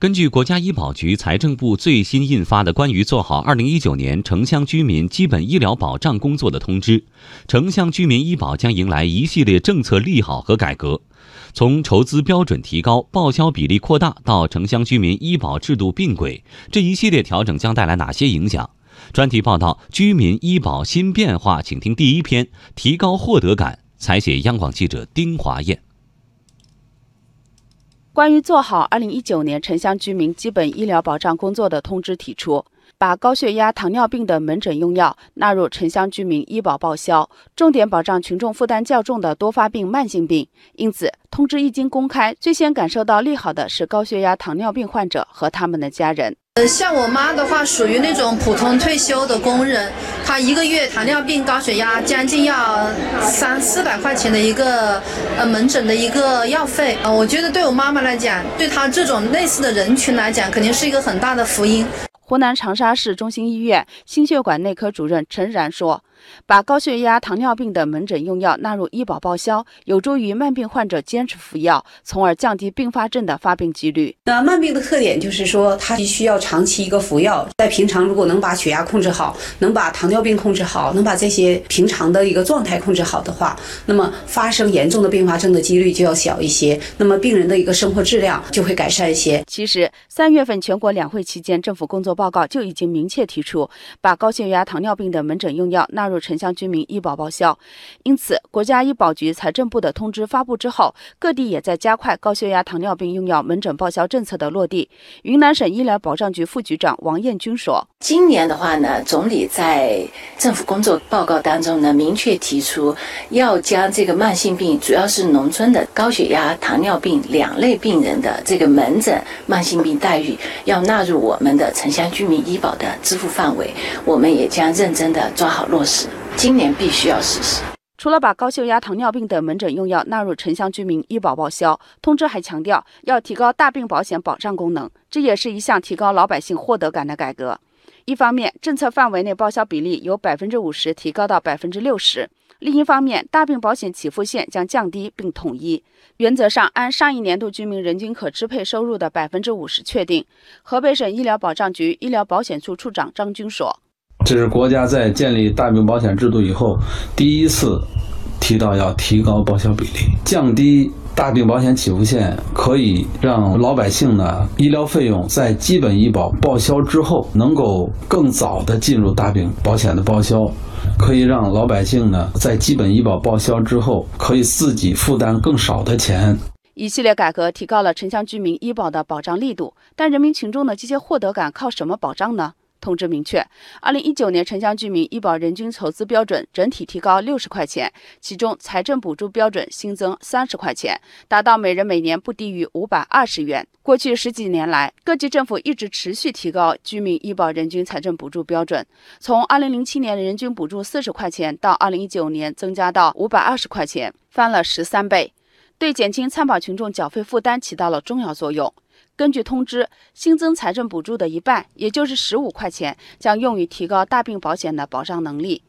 根据国家医保局、财政部最新印发的关于做好二零一九年城乡居民基本医疗保障工作的通知，城乡居民医保将迎来一系列政策利好和改革。从筹资标准提高、报销比例扩大到城乡居民医保制度并轨，这一系列调整将带来哪些影响？专题报道《居民医保新变化》，请听第一篇：提高获得感。采写央广记者丁华燕。关于做好2019年城乡居民基本医疗保障工作的通知提出，把高血压、糖尿病的门诊用药纳入城乡居民医保报销，重点保障群众负担较重的多发病慢性病。因此，通知一经公开，最先感受到利好的是高血压、糖尿病患者和他们的家人。呃，像我妈的话，属于那种普通退休的工人，她一个月糖尿病、高血压，将近要三四百块钱的一个呃门诊的一个药费。呃，我觉得对我妈妈来讲，对她这种类似的人群来讲，肯定是一个很大的福音。湖南长沙市中心医院心血管内科主任陈然说。把高血压、糖尿病的门诊用药纳入医保报销，有助于慢病患者坚持服药，从而降低并发症的发病几率。那慢病的特点就是说，它需要长期一个服药，在平常如果能把血压控制好，能把糖尿病控制好，能把这些平常的一个状态控制好的话，那么发生严重的并发症的几率就要小一些，那么病人的一个生活质量就会改善一些。其实，三月份全国两会期间，政府工作报告就已经明确提出，把高血压、糖尿病的门诊用药纳入城乡居民医保报销，因此国家医保局、财政部的通知发布之后，各地也在加快高血压、糖尿病用药门诊报销政策的落地。云南省医疗保障局副局长王艳军说：“今年的话呢，总理在政府工作报告当中呢，明确提出要将这个慢性病，主要是农村的高血压、糖尿病两类病人的这个门诊慢性病待遇，要纳入我们的城乡居民医保的支付范围。我们也将认真的抓好落实。”今年必须要实施。除了把高血压、糖尿病等门诊用药纳入城乡居民医保报销，通知还强调要提高大病保险保障功能，这也是一项提高老百姓获得感的改革。一方面，政策范围内报销比例由百分之五十提高到百分之六十；另一方面，大病保险起付线将降低并统一，原则上按上一年度居民人均可支配收入的百分之五十确定。河北省医疗保障局医疗保险处处长张军说。这是国家在建立大病保险制度以后第一次提到要提高报销比例，降低大病保险起付线，可以让老百姓呢医疗费用在基本医保报销之后能够更早的进入大病保险的报销，可以让老百姓呢在基本医保报销之后可以自己负担更少的钱。一系列改革提高了城乡居民医保的保障力度，但人民群众的这些获得感靠什么保障呢？通知明确，二零一九年城乡居民医保人均筹资标准整体提高六十块钱，其中财政补助标准新增三十块钱，达到每人每年不低于五百二十元。过去十几年来，各级政府一直持续提高居民医保人均财政补助标准，从二零零七年人均补助四十块钱，到二零一九年增加到五百二十块钱，翻了十三倍，对减轻参保群众缴费负担起到了重要作用。根据通知，新增财政补助的一半，也就是十五块钱，将用于提高大病保险的保障能力。